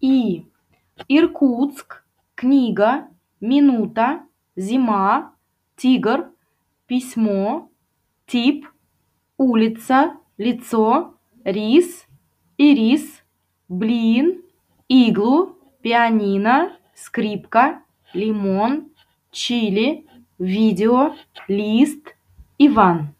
И. Иркутск, книга, минута, зима, тигр, письмо, тип, улица, лицо, рис, ирис, блин, иглу, пианино, скрипка, лимон, чили, видео, лист, Иван.